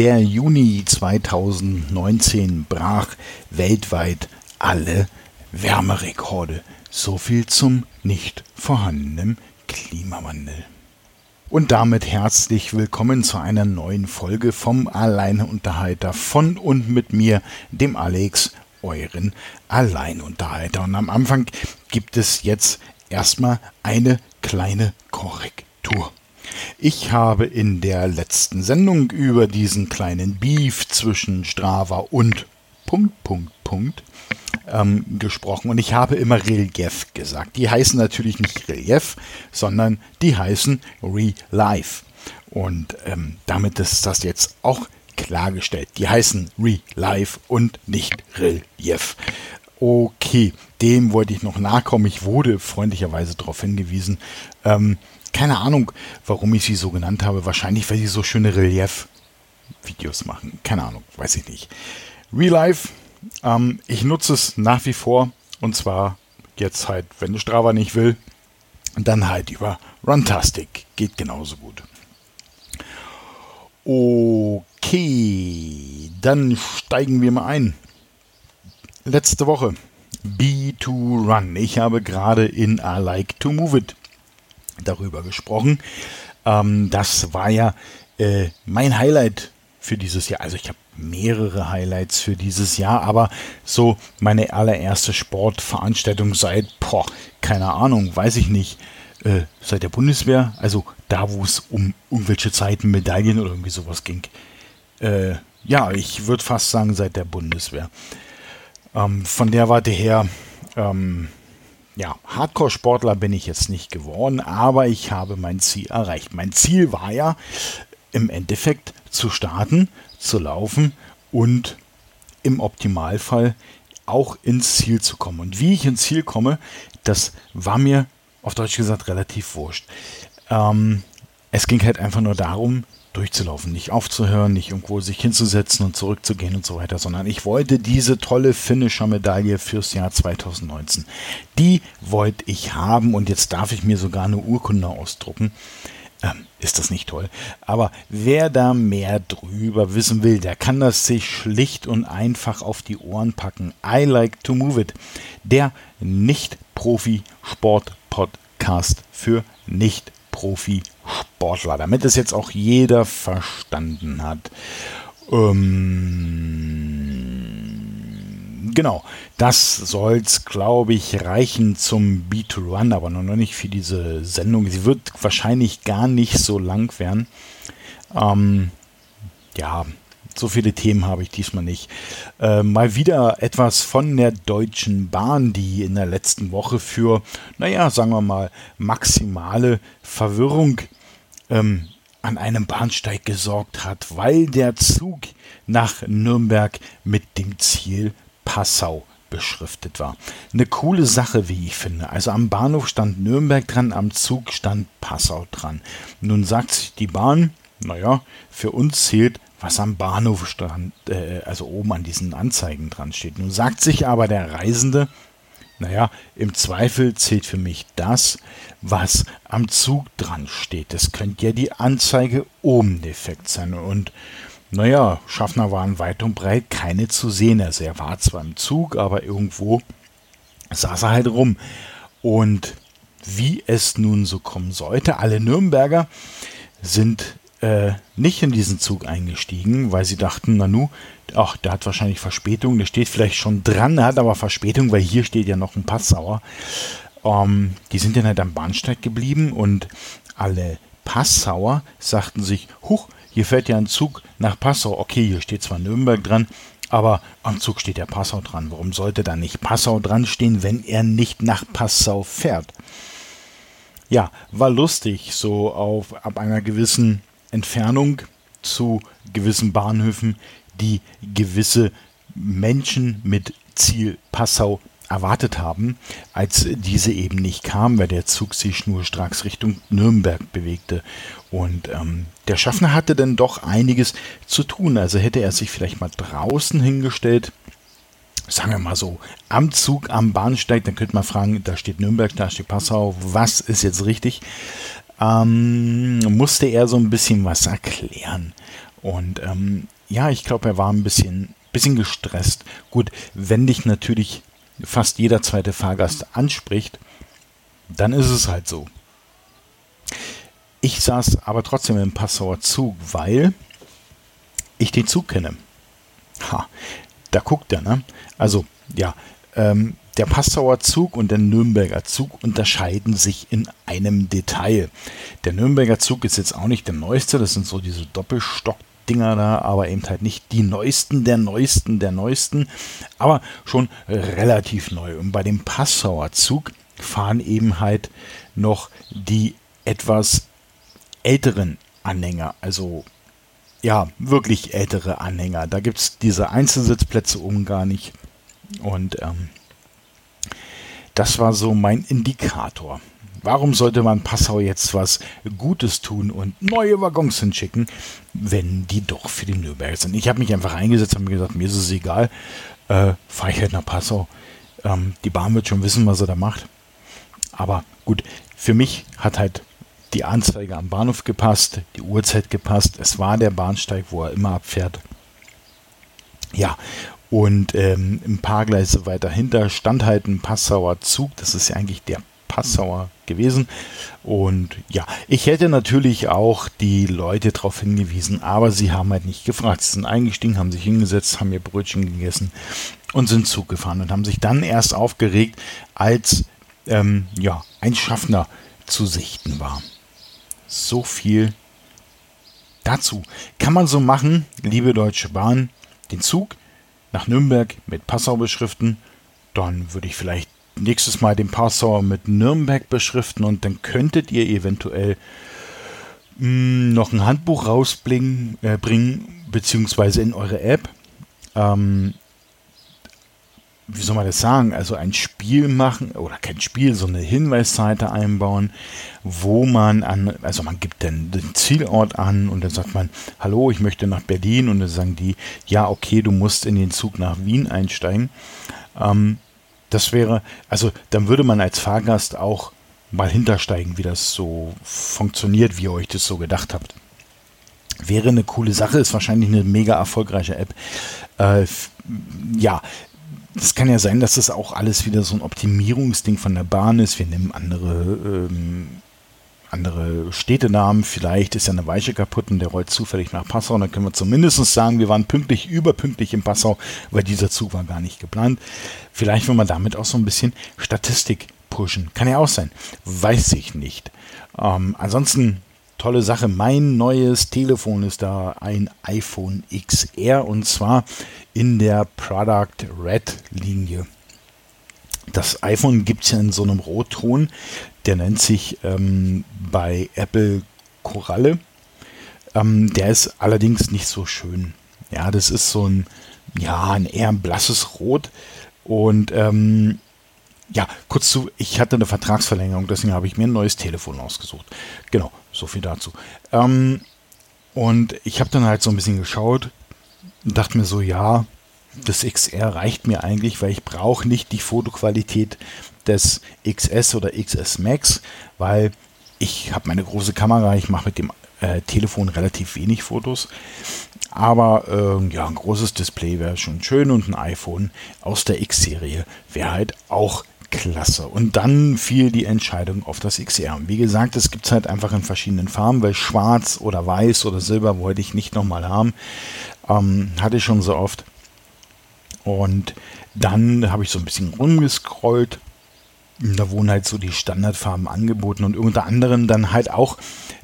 Der Juni 2019 brach weltweit alle Wärmerekorde. So viel zum nicht vorhandenen Klimawandel. Und damit herzlich willkommen zu einer neuen Folge vom Alleinunterhalter von und mit mir, dem Alex, euren Alleinunterhalter. Und am Anfang gibt es jetzt erstmal eine kleine Korrektur. Ich habe in der letzten Sendung über diesen kleinen Beef zwischen Strava und Punkt, Punkt, Punkt ähm, gesprochen und ich habe immer Relief gesagt. Die heißen natürlich nicht Relief, sondern die heißen Re-Life. Und ähm, damit ist das jetzt auch klargestellt. Die heißen Re-Life und nicht Relief. Okay, dem wollte ich noch nachkommen. Ich wurde freundlicherweise darauf hingewiesen. Ähm, keine Ahnung, warum ich sie so genannt habe. Wahrscheinlich, weil sie so schöne Relief-Videos machen. Keine Ahnung, weiß ich nicht. Real Life, ähm, ich nutze es nach wie vor. Und zwar jetzt halt, wenn Strava nicht will, dann halt über Runtastic. Geht genauso gut. Okay, dann steigen wir mal ein. Letzte Woche. B2Run. Ich habe gerade in I Like to Move It darüber gesprochen. Ähm, das war ja äh, mein Highlight für dieses Jahr. Also ich habe mehrere Highlights für dieses Jahr, aber so meine allererste Sportveranstaltung seit, boah, keine Ahnung, weiß ich nicht, äh, seit der Bundeswehr, also da, wo es um irgendwelche Zeiten, Medaillen oder irgendwie sowas ging. Äh, ja, ich würde fast sagen, seit der Bundeswehr. Ähm, von der Warte her, ähm, ja, Hardcore-Sportler bin ich jetzt nicht geworden, aber ich habe mein Ziel erreicht. Mein Ziel war ja im Endeffekt zu starten, zu laufen und im Optimalfall auch ins Ziel zu kommen. Und wie ich ins Ziel komme, das war mir auf Deutsch gesagt relativ wurscht. Ähm, es ging halt einfach nur darum, durchzulaufen, nicht aufzuhören, nicht irgendwo sich hinzusetzen und zurückzugehen und so weiter, sondern ich wollte diese tolle Finisher-Medaille fürs Jahr 2019. Die wollte ich haben und jetzt darf ich mir sogar eine Urkunde ausdrucken. Ähm, ist das nicht toll? Aber wer da mehr drüber wissen will, der kann das sich schlicht und einfach auf die Ohren packen. I like to move it. Der Nicht-Profi-Sport-Podcast für nicht Profisportler, damit es jetzt auch jeder verstanden hat. Ähm, genau, das soll es, glaube ich, reichen zum B2Run, aber noch nicht für diese Sendung. Sie wird wahrscheinlich gar nicht so lang werden. Ähm, ja, so viele Themen habe ich diesmal nicht. Äh, mal wieder etwas von der Deutschen Bahn, die in der letzten Woche für, naja, sagen wir mal, maximale Verwirrung ähm, an einem Bahnsteig gesorgt hat, weil der Zug nach Nürnberg mit dem Ziel Passau beschriftet war. Eine coole Sache, wie ich finde. Also am Bahnhof stand Nürnberg dran, am Zug stand Passau dran. Nun sagt sich die Bahn, naja, für uns zählt was am Bahnhof stand, äh, also oben an diesen Anzeigen dran steht. Nun sagt sich aber der Reisende, naja, im Zweifel zählt für mich das, was am Zug dran steht. Das könnte ja die Anzeige oben defekt sein. Und naja, Schaffner waren weit und breit keine zu sehen. Also er war zwar im Zug, aber irgendwo saß er halt rum. Und wie es nun so kommen sollte, alle Nürnberger sind äh, nicht in diesen Zug eingestiegen, weil sie dachten, Nanu, ach, der hat wahrscheinlich Verspätung, der steht vielleicht schon dran, der hat aber Verspätung, weil hier steht ja noch ein Passauer. Ähm, die sind dann halt am Bahnsteig geblieben und alle Passauer sagten sich, huch, hier fährt ja ein Zug nach Passau. Okay, hier steht zwar Nürnberg dran, aber am Zug steht ja Passau dran. Warum sollte da nicht Passau dran stehen, wenn er nicht nach Passau fährt? Ja, war lustig, so auf ab einer gewissen Entfernung zu gewissen Bahnhöfen, die gewisse Menschen mit Ziel Passau erwartet haben, als diese eben nicht kam, weil der Zug sich schnurstracks Richtung Nürnberg bewegte. Und ähm, der Schaffner hatte dann doch einiges zu tun. Also hätte er sich vielleicht mal draußen hingestellt, sagen wir mal so, am Zug, am Bahnsteig, dann könnte man fragen, da steht Nürnberg, da steht Passau, was ist jetzt richtig? Ähm, musste er so ein bisschen was erklären. Und ähm, ja, ich glaube, er war ein bisschen, bisschen gestresst. Gut, wenn dich natürlich fast jeder zweite Fahrgast anspricht, dann ist es halt so. Ich saß aber trotzdem im Passauer Zug, weil ich den Zug kenne. Ha, da guckt er, ne? Also, ja, ähm, der Passauer Zug und der Nürnberger Zug unterscheiden sich in einem Detail. Der Nürnberger Zug ist jetzt auch nicht der neueste, das sind so diese Doppelstockdinger da, aber eben halt nicht die neuesten der neuesten der neuesten, aber schon relativ neu. Und bei dem Passauer Zug fahren eben halt noch die etwas älteren Anhänger, also ja, wirklich ältere Anhänger. Da gibt es diese Einzelsitzplätze oben gar nicht. Und ähm, das war so mein Indikator. Warum sollte man Passau jetzt was Gutes tun und neue Waggons hinschicken, wenn die doch für die Nürnberg sind? Ich habe mich einfach eingesetzt und mir gesagt, mir ist es egal, äh, fahre ich halt nach Passau. Ähm, die Bahn wird schon wissen, was er da macht. Aber gut, für mich hat halt die Anzeige am Bahnhof gepasst, die Uhrzeit gepasst. Es war der Bahnsteig, wo er immer abfährt. Ja, und ähm, ein paar Gleise weiter hinter stand halt ein Passauer Zug. Das ist ja eigentlich der Passauer gewesen. Und ja, ich hätte natürlich auch die Leute darauf hingewiesen, aber sie haben halt nicht gefragt. Sie sind eingestiegen, haben sich hingesetzt, haben ihr Brötchen gegessen und sind Zug gefahren und haben sich dann erst aufgeregt, als ähm, ja, ein Schaffner zu sichten war. So viel dazu. Kann man so machen, liebe Deutsche Bahn, den Zug nach Nürnberg mit Passau beschriften. Dann würde ich vielleicht nächstes Mal den Passauer mit Nürnberg beschriften und dann könntet ihr eventuell mh, hm, noch ein Handbuch rausbringen, äh, bringen, beziehungsweise in eure App. Ähm, wie soll man das sagen, also ein Spiel machen oder kein Spiel, so eine Hinweisseite einbauen, wo man an, also man gibt dann den Zielort an und dann sagt man, hallo, ich möchte nach Berlin und dann sagen die, ja, okay, du musst in den Zug nach Wien einsteigen. Ähm, das wäre, also dann würde man als Fahrgast auch mal hintersteigen, wie das so funktioniert, wie ihr euch das so gedacht habt. Wäre eine coole Sache, ist wahrscheinlich eine mega erfolgreiche App. Äh, ja, es kann ja sein, dass das auch alles wieder so ein Optimierungsding von der Bahn ist. Wir nehmen andere, ähm, andere Städtenamen. Vielleicht ist ja eine Weiche kaputt und der rollt zufällig nach Passau. Dann können wir zumindest sagen, wir waren pünktlich, überpünktlich in Passau, weil dieser Zug war gar nicht geplant. Vielleicht will man damit auch so ein bisschen Statistik pushen. Kann ja auch sein. Weiß ich nicht. Ähm, ansonsten tolle Sache. Mein neues Telefon ist da ein iPhone XR und zwar in der Product Red Linie. Das iPhone gibt es ja in so einem Rotton, der nennt sich ähm, bei Apple Koralle. Ähm, der ist allerdings nicht so schön. Ja, das ist so ein, ja, ein eher blasses Rot. Und ähm, ja, kurz zu, ich hatte eine Vertragsverlängerung, deswegen habe ich mir ein neues Telefon ausgesucht. Genau. So viel dazu. Ähm, und ich habe dann halt so ein bisschen geschaut und dachte mir so, ja, das XR reicht mir eigentlich, weil ich brauche nicht die Fotoqualität des XS oder XS Max, weil ich habe meine große Kamera, ich mache mit dem äh, Telefon relativ wenig Fotos. Aber äh, ja, ein großes Display wäre schon schön und ein iPhone aus der X-Serie wäre halt auch Klasse. Und dann fiel die Entscheidung auf das XR. Wie gesagt, es gibt es halt einfach in verschiedenen Farben, weil schwarz oder weiß oder silber wollte ich nicht nochmal haben. Ähm, hatte ich schon so oft. Und dann habe ich so ein bisschen rumgescrollt. Da wurden halt so die Standardfarben angeboten und unter anderem dann halt auch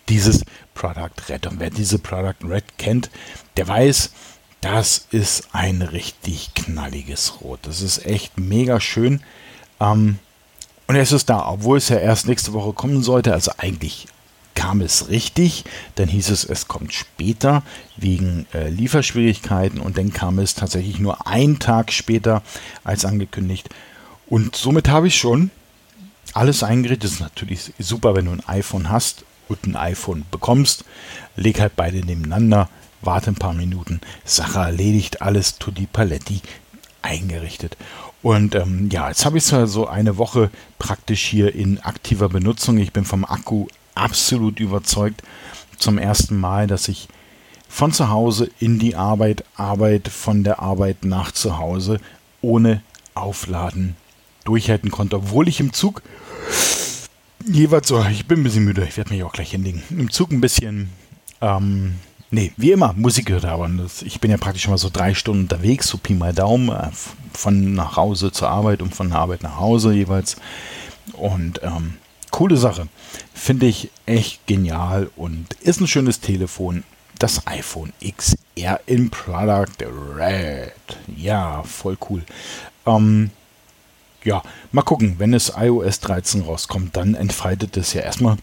dieses Product Red. Und wer diese Product Red kennt, der weiß, das ist ein richtig knalliges Rot. Das ist echt mega schön. Ähm, und es ist da, obwohl es ja erst nächste Woche kommen sollte. Also eigentlich kam es richtig. Dann hieß es, es kommt später wegen äh, Lieferschwierigkeiten. Und dann kam es tatsächlich nur einen Tag später als angekündigt. Und somit habe ich schon alles eingerichtet. Das ist natürlich super, wenn du ein iPhone hast und ein iPhone bekommst. Leg halt beide nebeneinander, warte ein paar Minuten, Sache erledigt, alles Tutti Paletti eingerichtet. Und ähm, ja, jetzt habe ich es ja so eine Woche praktisch hier in aktiver Benutzung. Ich bin vom Akku absolut überzeugt. Zum ersten Mal, dass ich von zu Hause in die Arbeit, Arbeit von der Arbeit nach zu Hause, ohne Aufladen durchhalten konnte, obwohl ich im Zug jeweils so, ich bin ein bisschen müde, ich werde mich auch gleich hinlegen, im Zug ein bisschen, ähm, nee, wie immer, Musik gehört aber. Ich bin ja praktisch immer so drei Stunden unterwegs, so Pi mal Daumen, äh, von nach Hause zur Arbeit und von der Arbeit nach Hause jeweils. Und ähm, coole Sache. Finde ich echt genial und ist ein schönes Telefon. Das iPhone XR in Product Red. Ja, voll cool. Ähm, ja, mal gucken, wenn es iOS 13 rauskommt, dann entfaltet es ja erstmal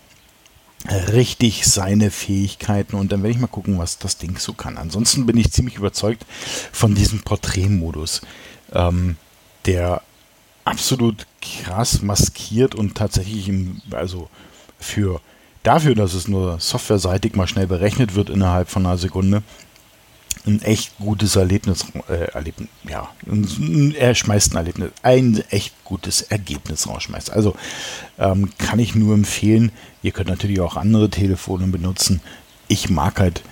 richtig seine Fähigkeiten und dann werde ich mal gucken, was das Ding so kann. Ansonsten bin ich ziemlich überzeugt von diesem Porträtmodus, ähm, der absolut krass maskiert und tatsächlich im, also für dafür, dass es nur softwareseitig mal schnell berechnet wird innerhalb von einer Sekunde, ein echt gutes Erlebnis, äh, Erlebnis ja, er schmeißt ein Erlebnis, ein echt gutes Ergebnis rausschmeißt. Also ähm, kann ich nur empfehlen. Ihr könnt natürlich auch andere Telefone benutzen. Ich mag halt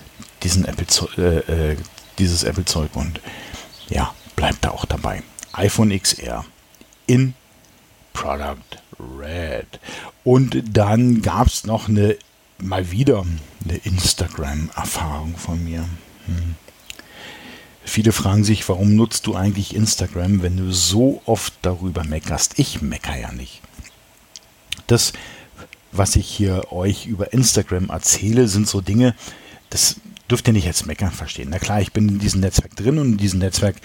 diesen Apple, äh, äh, dieses Apple-Zeug und ja, bleibt da auch dabei. iPhone XR in Product Red. Und dann gab es noch eine, mal wieder eine Instagram-Erfahrung von mir. Hm. Viele fragen sich, warum nutzt du eigentlich Instagram, wenn du so oft darüber meckerst? Ich mecker ja nicht. Das, was ich hier euch über Instagram erzähle, sind so Dinge, das dürft ihr nicht als Meckern verstehen. Na klar, ich bin in diesem Netzwerk drin und in diesem Netzwerk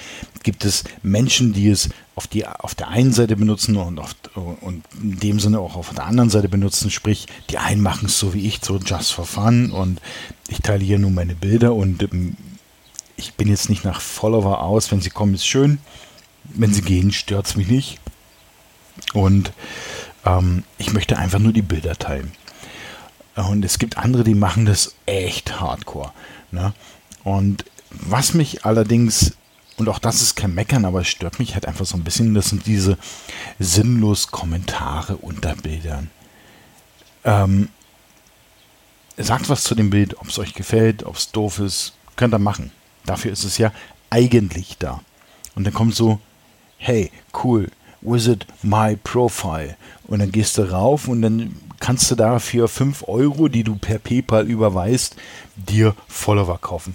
gibt es Menschen, die es auf, die, auf der einen Seite benutzen und, auf, und in dem Sinne auch auf der anderen Seite benutzen. Sprich, die einen machen es so wie ich, so just for fun und ich teile hier nur meine Bilder und ähm, ich bin jetzt nicht nach Follower aus. Wenn sie kommen, ist schön. Wenn sie gehen, stört es mich nicht. Und ähm, ich möchte einfach nur die Bilder teilen. Und es gibt andere, die machen das echt hardcore. Ne? Und was mich allerdings, und auch das ist kein Meckern, aber es stört mich halt einfach so ein bisschen, das sind diese sinnlos Kommentare unter Bildern. Ähm, sagt was zu dem Bild, ob es euch gefällt, ob es doof ist, könnt ihr machen. Dafür ist es ja eigentlich da. Und dann kommt so, hey, cool, visit my profile. Und dann gehst du rauf und dann kannst du da für 5 Euro, die du per PayPal überweist, dir Follower kaufen.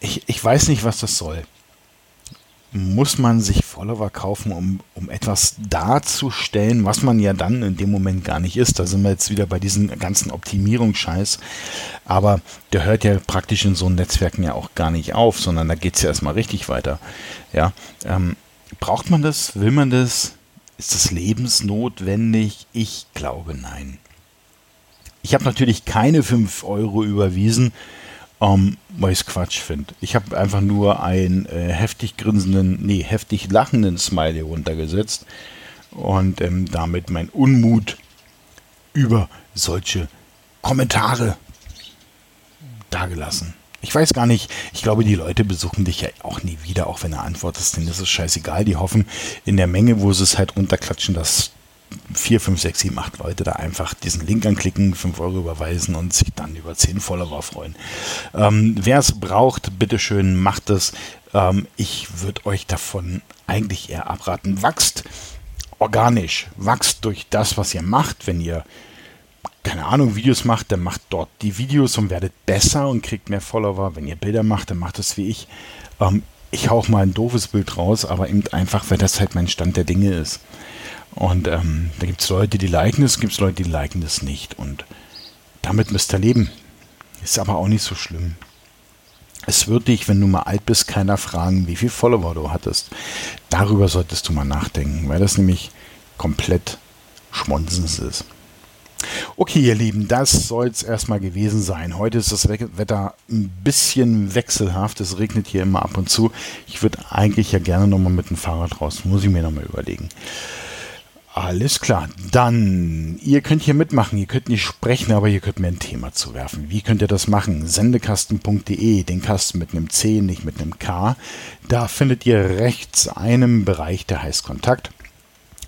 Ich, ich weiß nicht, was das soll muss man sich Follower kaufen, um, um etwas darzustellen, was man ja dann in dem Moment gar nicht ist. Da sind wir jetzt wieder bei diesem ganzen Optimierungsscheiß. Aber der hört ja praktisch in so Netzwerken ja auch gar nicht auf, sondern da geht es ja erstmal richtig weiter. Ja, ähm, braucht man das? Will man das? Ist das lebensnotwendig? Ich glaube nein. Ich habe natürlich keine 5 Euro überwiesen, ähm, weil ich es Quatsch finde. Ich habe einfach nur einen äh, heftig grinsenden, nee, heftig lachenden Smiley runtergesetzt und ähm, damit mein Unmut über solche Kommentare dagelassen. Ich weiß gar nicht, ich glaube, die Leute besuchen dich ja auch nie wieder, auch wenn du antwortest, denn das ist scheißegal. Die hoffen in der Menge, wo sie es halt runterklatschen, dass vier, fünf, sechs, sieben, acht Leute da einfach diesen Link anklicken, fünf Euro überweisen und sich dann über zehn Follower freuen. Ähm, Wer es braucht, bitteschön, macht es. Ähm, ich würde euch davon eigentlich eher abraten. Wachst organisch, wachst durch das, was ihr macht. Wenn ihr keine Ahnung, Videos macht, dann macht dort die Videos und werdet besser und kriegt mehr Follower. Wenn ihr Bilder macht, dann macht es wie ich. Ähm, ich hauche mal ein doofes Bild raus, aber eben einfach, weil das halt mein Stand der Dinge ist. Und ähm, da gibt es Leute, die liken es, gibt es Leute, die liken es nicht. Und damit müsst ihr leben. Ist aber auch nicht so schlimm. Es wird dich, wenn du mal alt bist, keiner fragen, wie viel Follower du hattest. Darüber solltest du mal nachdenken, weil das nämlich komplett schmonsens ist. Okay, ihr Lieben, das soll es erstmal gewesen sein. Heute ist das Wetter ein bisschen wechselhaft. Es regnet hier immer ab und zu. Ich würde eigentlich ja gerne nochmal mit dem Fahrrad raus. Muss ich mir nochmal überlegen. Alles klar. Dann, ihr könnt hier mitmachen, ihr könnt nicht sprechen, aber ihr könnt mir ein Thema zuwerfen. Wie könnt ihr das machen? Sendekasten.de, den Kasten mit einem C, nicht mit einem K. Da findet ihr rechts einen Bereich, der heißt Kontakt.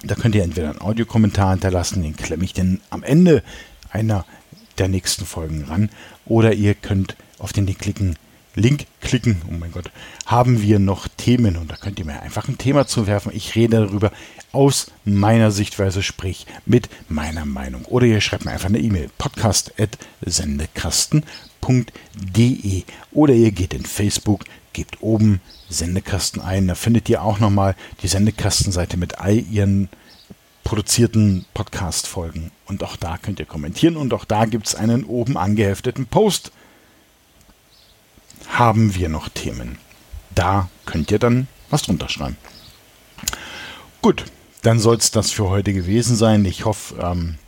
Da könnt ihr entweder einen Audiokommentar hinterlassen, den klemme ich dann am Ende einer der nächsten Folgen ran. Oder ihr könnt auf den Link klicken, Link klicken, oh mein Gott, haben wir noch Themen? Und da könnt ihr mir einfach ein Thema zuwerfen. Ich rede darüber aus meiner Sichtweise, sprich mit meiner Meinung. Oder ihr schreibt mir einfach eine E-Mail, podcast.sendekasten.de oder ihr geht in Facebook, gebt oben Sendekasten ein, da findet ihr auch nochmal die Sendekastenseite mit all ihren produzierten Podcast-Folgen. Und auch da könnt ihr kommentieren. Und auch da gibt es einen oben angehefteten Post haben wir noch Themen. Da könnt ihr dann was drunter schreiben. Gut, dann soll es das für heute gewesen sein. Ich hoffe, ähm,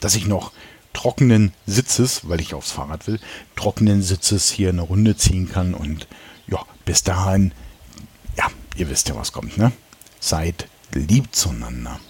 dass ich noch trockenen Sitzes, weil ich aufs Fahrrad will, trockenen Sitzes hier eine Runde ziehen kann. Und ja, bis dahin, ja, ihr wisst ja, was kommt, ne? Seid lieb zueinander.